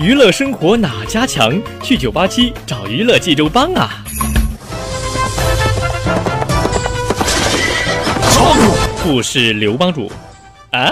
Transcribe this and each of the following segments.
娱乐生活哪家强？去九八七找娱乐济州帮啊！不是刘帮主啊。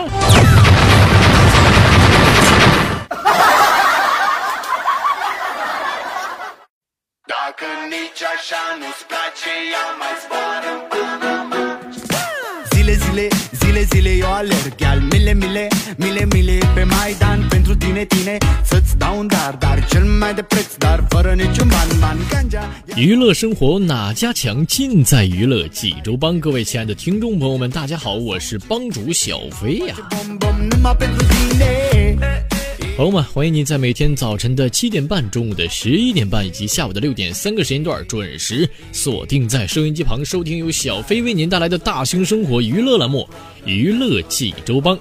娱乐生活哪家强？尽在娱乐济州帮。各位亲爱的听众朋友们，大家好，我是帮主小飞呀。朋友们，欢迎您在每天早晨的七点半、中午的十一点半以及下午的六点三个时间段准时锁定在收音机旁收听由小飞为您带来的大型生活娱乐栏目《娱乐济州帮》。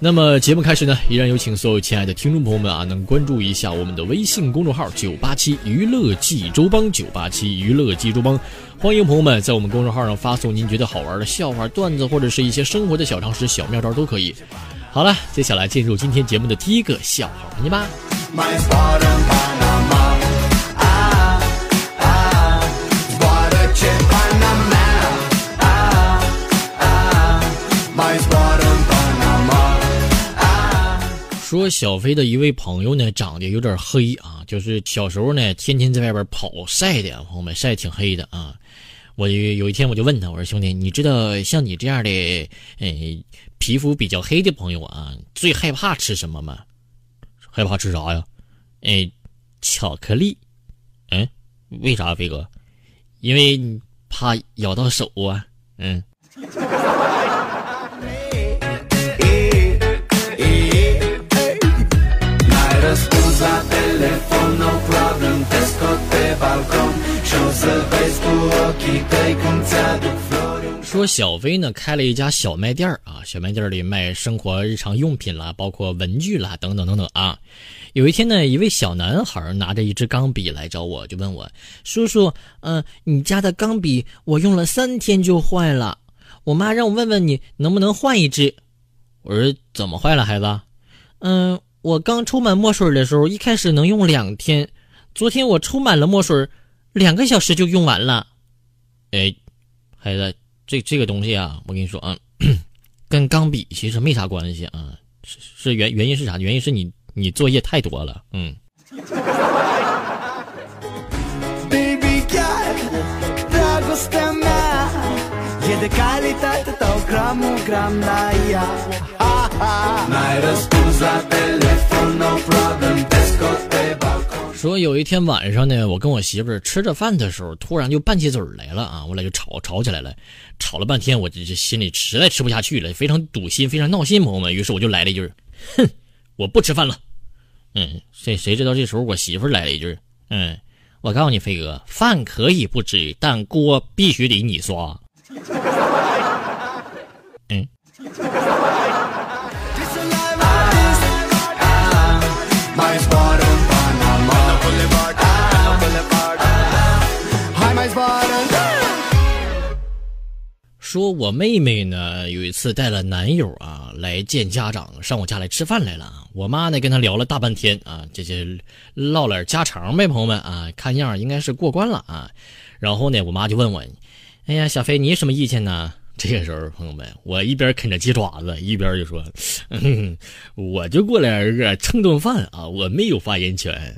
那么节目开始呢，依然有请所有亲爱的听众朋友们啊，能关注一下我们的微信公众号“九八七娱乐济州帮”，九八七娱乐济州帮。欢迎朋友们在我们公众号上发送您觉得好玩的笑话、段子，或者是一些生活的小常识、小妙招都可以。好了，接下来进入今天节目的第一个笑话环节吧。说小飞的一位朋友呢，长得有点黑啊，就是小时候呢，天天在外边跑晒的，朋友们晒挺黑的啊。我有一天我就问他，我说兄弟，你知道像你这样的，诶。皮肤比较黑的朋友啊，最害怕吃什么吗？害怕吃啥呀？哎，巧克力。嗯，为啥，飞哥？因为怕咬到手啊。嗯。说小飞呢开了一家小卖店啊，小卖店里卖生活日常用品啦，包括文具啦，等等等等啊。有一天呢，一位小男孩拿着一支钢笔来找我，就问我：“叔叔，嗯，你家的钢笔我用了三天就坏了，我妈让我问问你能不能换一支。”我说：“怎么坏了，孩子？”嗯，我刚充满墨水的时候，一开始能用两天，昨天我抽满了墨水，两个小时就用完了。哎，孩子。这这个东西啊，我跟你说啊，跟钢笔其实没啥关系啊，是是原原因是啥？原因是你你作业太多了，嗯。说有一天晚上呢，我跟我媳妇儿吃着饭的时候，突然就拌起嘴来了啊！我俩就吵吵起来了，吵了半天，我这这心里实在吃不下去了，非常堵心，非常闹心，朋友们。于是我就来了一句：“哼，我不吃饭了。”嗯，谁谁知道这时候我媳妇儿来了一句：“嗯，我告诉你，飞哥，饭可以不吃，但锅必须得你刷。”嗯。说我妹妹呢，有一次带了男友啊来见家长，上我家来吃饭来了。我妈呢跟他聊了大半天啊，这些唠点家常呗，朋友们啊，看样应该是过关了啊。然后呢，我妈就问我，哎呀，小飞你什么意见呢？这个时候，朋友们，我一边啃着鸡爪子，一边就说，我就过来个蹭顿饭啊，我没有发言权。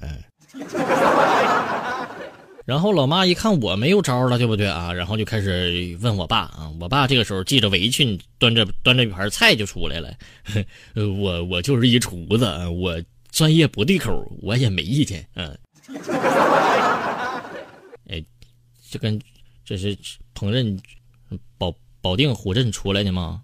然后老妈一看我没有招了，对不对啊？然后就开始问我爸啊。我爸这个时候系着围裙，端着端着一盘菜就出来了。我我就是一厨子，我专业不对口，我也没意见。嗯。哎，这跟这是烹饪保保定虎镇出来的吗？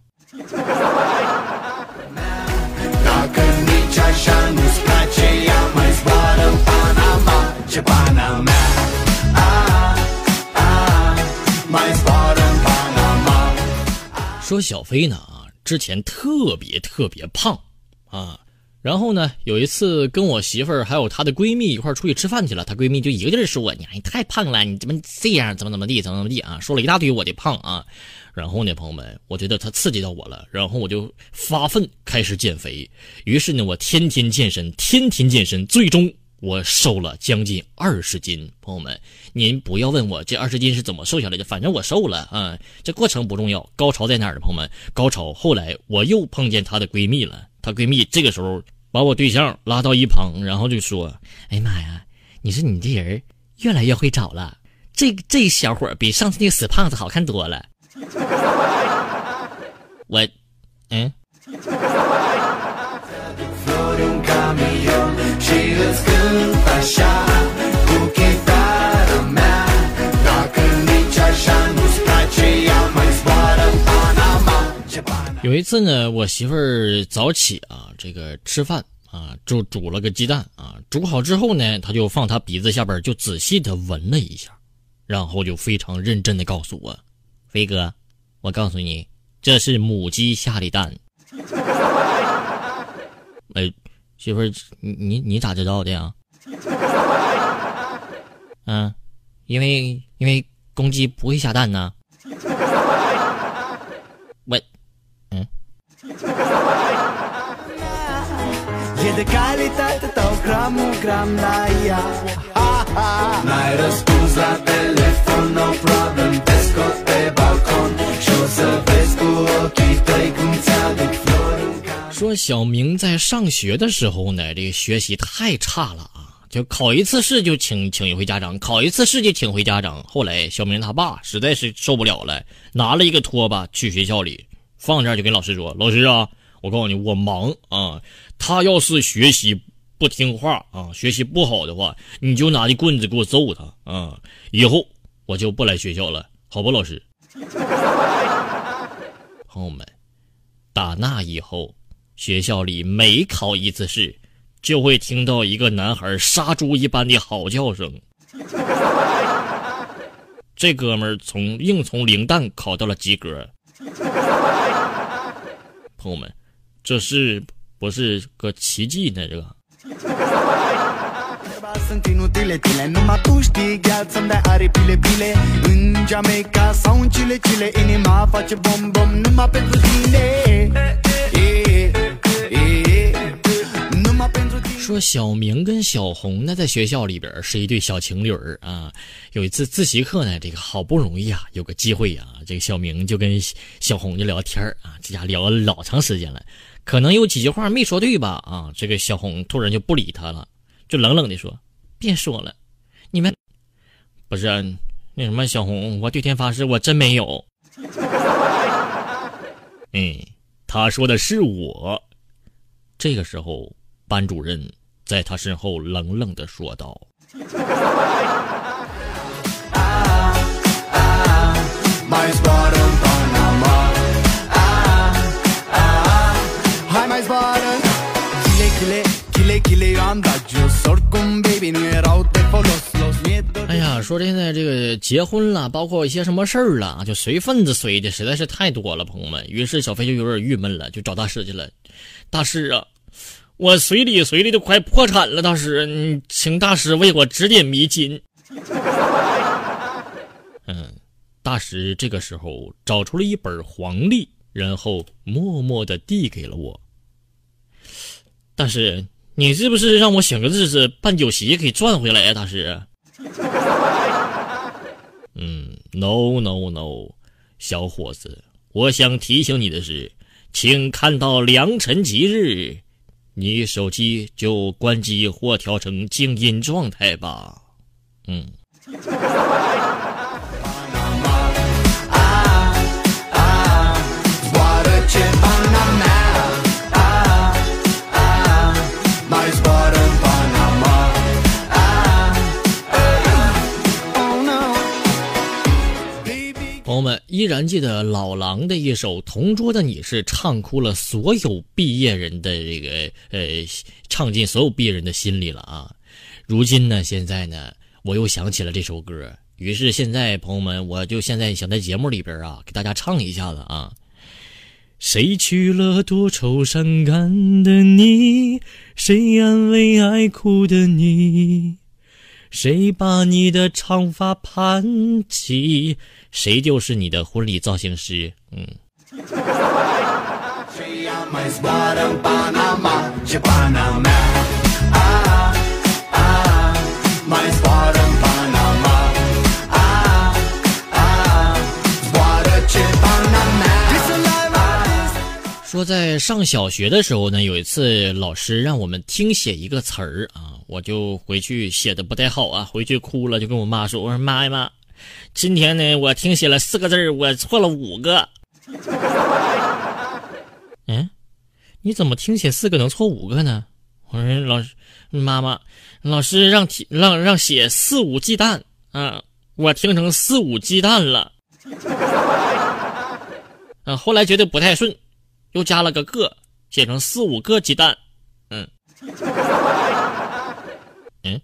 说小飞呢啊，之前特别特别胖啊，然后呢有一次跟我媳妇儿还有她的闺蜜一块出去吃饭去了，她闺蜜就一个劲儿说你你太胖了，你怎么这样，怎么怎么地，怎么怎么地啊，说了一大堆我的胖啊。然后呢，朋友们，我觉得她刺激到我了，然后我就发奋开始减肥。于是呢，我天天健身，天天健身，最终我瘦了将近二十斤。朋友们，您不要问我这二十斤是怎么瘦下来的，反正我瘦了啊。这过程不重要，高潮在哪儿呢？朋友们，高潮后来我又碰见她的闺蜜了，她闺蜜这个时候把我对象拉到一旁，然后就说：“哎呀妈呀，你说你这人越来越会找了，这这小伙比上次那个死胖子好看多了。”我，嗯。有一次呢，我媳妇儿早起啊，这个吃饭啊，就煮了个鸡蛋啊，煮好之后呢，她就放她鼻子下边就仔细的闻了一下，然后就非常认真的告诉我。飞哥，我告诉你，这是母鸡下的蛋。哎，媳妇儿，你你你咋知道的呀？嗯，因为因为公鸡不会下蛋呢。我，嗯。说小明在上学的时候呢，这个学习太差了啊，就考一次试就请请一回家长，考一次试就请回家长。后来小明他爸实在是受不了了，拿了一个拖把去学校里放这儿，就跟老师说：“老师啊，我告诉你，我忙啊，他要是学习不听话啊，学习不好的话，你就拿着棍子给我揍他啊，以后我就不来学校了，好不，老师？”朋友们，打那以后，学校里每考一次试，就会听到一个男孩杀猪一般的嚎叫声。这哥们儿从硬从零蛋考到了及格。朋友们，这是不是个奇迹呢？这个。说小明跟小红呢，在学校里边是一对小情侣啊。有一次自习课呢，这个好不容易啊，有个机会啊，这个小明就跟小红就聊天啊，这家聊了老长时间了，可能有几句话没说对吧？啊，这个小红突然就不理他了，就冷冷的说。别说了，你们不是那什么小红，我对天发誓，我真没有。嗯，他说的是我。这个时候，班主任在他身后冷冷的说道。说现在这个结婚了，包括一些什么事儿了，就随份子随的实在是太多了，朋友们。于是小飞就有点郁闷了，就找大师去了。大师啊，我随礼随的都快破产了，大师，你请大师为我指点迷津。嗯，大师这个时候找出了一本黄历，然后默默的递给了我。大师。你是不是让我选个日子办酒席给赚回来呀，大师？，no no no，小伙子，我想提醒你的是，请看到良辰吉日，你手机就关机或调成静音状态吧。嗯。朋友们依然记得老狼的一首《同桌的你》是唱哭了所有毕业人的这个呃，唱进所有毕业人的心里了啊！如今呢，现在呢，我又想起了这首歌，于是现在朋友们，我就现在想在节目里边啊，给大家唱一下子啊。谁娶了多愁善感的你？谁安慰爱哭的你？谁把你的长发盘起？谁就是你的婚礼造型师？嗯。说在上小学的时候呢，有一次老师让我们听写一个词儿啊，我就回去写的不太好啊，回去哭了，就跟我妈说：“我说妈呀妈，今天呢我听写了四个字我错了五个。”嗯，你怎么听写四个能错五个呢？我说老师妈妈，老师让听让让写四五鸡蛋啊，我听成四五鸡蛋了。啊，后来觉得不太顺。又加了个个，写成四五个鸡蛋，嗯，嗯。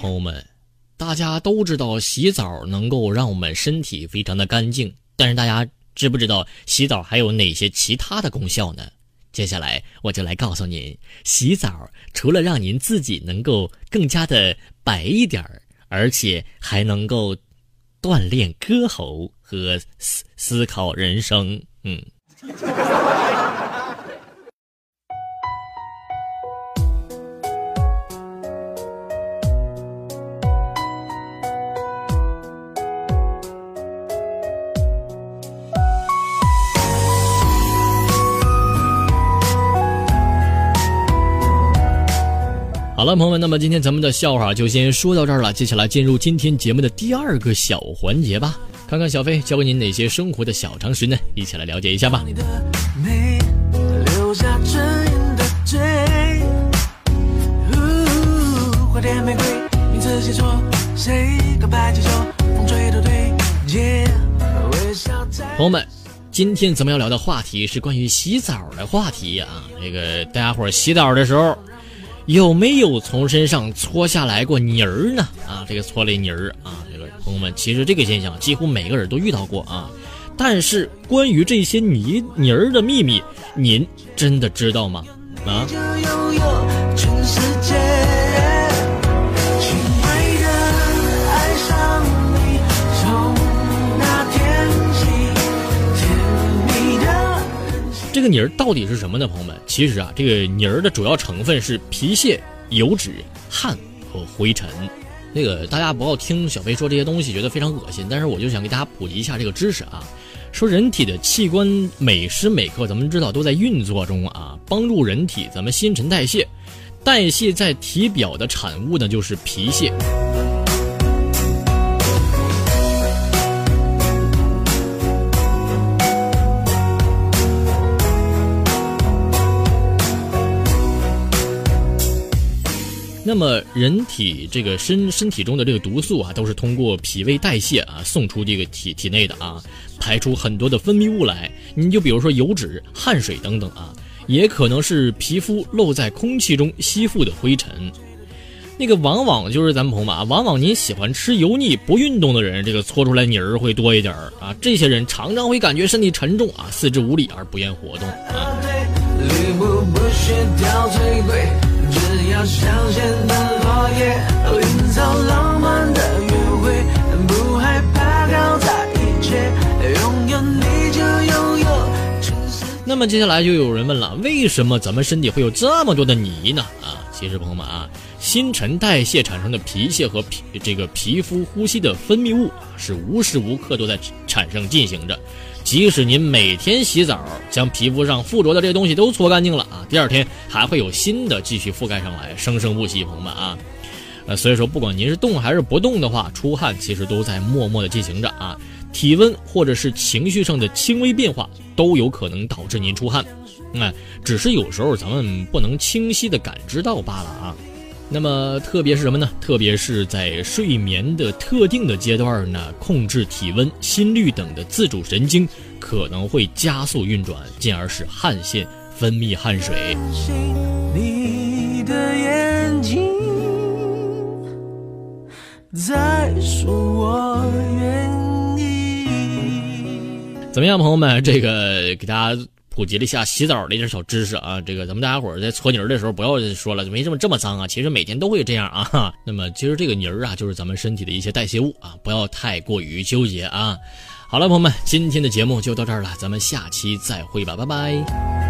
朋友们，大家都知道洗澡能够让我们身体非常的干净，但是大家。知不知道洗澡还有哪些其他的功效呢？接下来我就来告诉您，洗澡除了让您自己能够更加的白一点儿，而且还能够锻炼歌喉和思思考人生。嗯。好了，朋友们，那么今天咱们的笑话就先说到这儿了。接下来进入今天节目的第二个小环节吧，看看小飞教给您哪些生活的小常识呢？一起来了解一下吧。朋友们，今天咱们要聊的话题是关于洗澡的话题啊。这个大家伙洗澡的时候。有没有从身上搓下来过泥儿呢？啊，这个搓了泥儿啊，这个朋友们，其实这个现象几乎每个人都遇到过啊。但是关于这些泥泥儿的秘密，您真的知道吗？啊？这个泥儿到底是什么呢，朋友们？其实啊，这个泥儿的主要成分是皮屑、油脂、汗和灰尘。那个大家不要听小飞说这些东西觉得非常恶心，但是我就想给大家普及一下这个知识啊。说人体的器官每时每刻咱们知道都在运作中啊，帮助人体咱们新陈代谢。代谢在体表的产物呢，就是皮屑。那么，人体这个身身体中的这个毒素啊，都是通过脾胃代谢啊送出这个体体内的啊，排出很多的分泌物来。你就比如说油脂、汗水等等啊，也可能是皮肤漏在空气中吸附的灰尘。那个往往就是咱们朋友们啊，往往您喜欢吃油腻、不运动的人，这个搓出来泥儿会多一点儿啊。这些人常常会感觉身体沉重啊，四肢无力而不愿活动啊。要香榭的落叶，营造浪漫的约会，不害怕搞砸一切，拥有你就拥有那么接下来就有人问了，为什么咱们身体会有这么多的泥呢？啊，其实朋友们啊，新陈代谢产生的皮屑和皮这个皮肤呼吸的分泌物啊，是无时无刻都在产生进行着。即使您每天洗澡，将皮肤上附着的这些东西都搓干净了啊，第二天还会有新的继续覆盖上来，生生不息，朋友们啊，呃，所以说不管您是动还是不动的话，出汗其实都在默默的进行着啊，体温或者是情绪上的轻微变化都有可能导致您出汗，哎，只是有时候咱们不能清晰的感知到罢了啊。那么特别是什么呢？特别是在睡眠的特定的阶段呢，控制体温、心率等的自主神经可能会加速运转，进而使汗腺分泌汗水。你的眼睛在说我愿意。怎么样，朋友们？这个给大家。普及了一下洗澡的一点小知识啊，这个咱们大家伙在搓泥儿的时候不要说了，没这么这么脏啊，其实每天都会这样啊。那么其实这个泥儿啊，就是咱们身体的一些代谢物啊，不要太过于纠结啊。好了，朋友们，今天的节目就到这儿了，咱们下期再会吧，拜拜。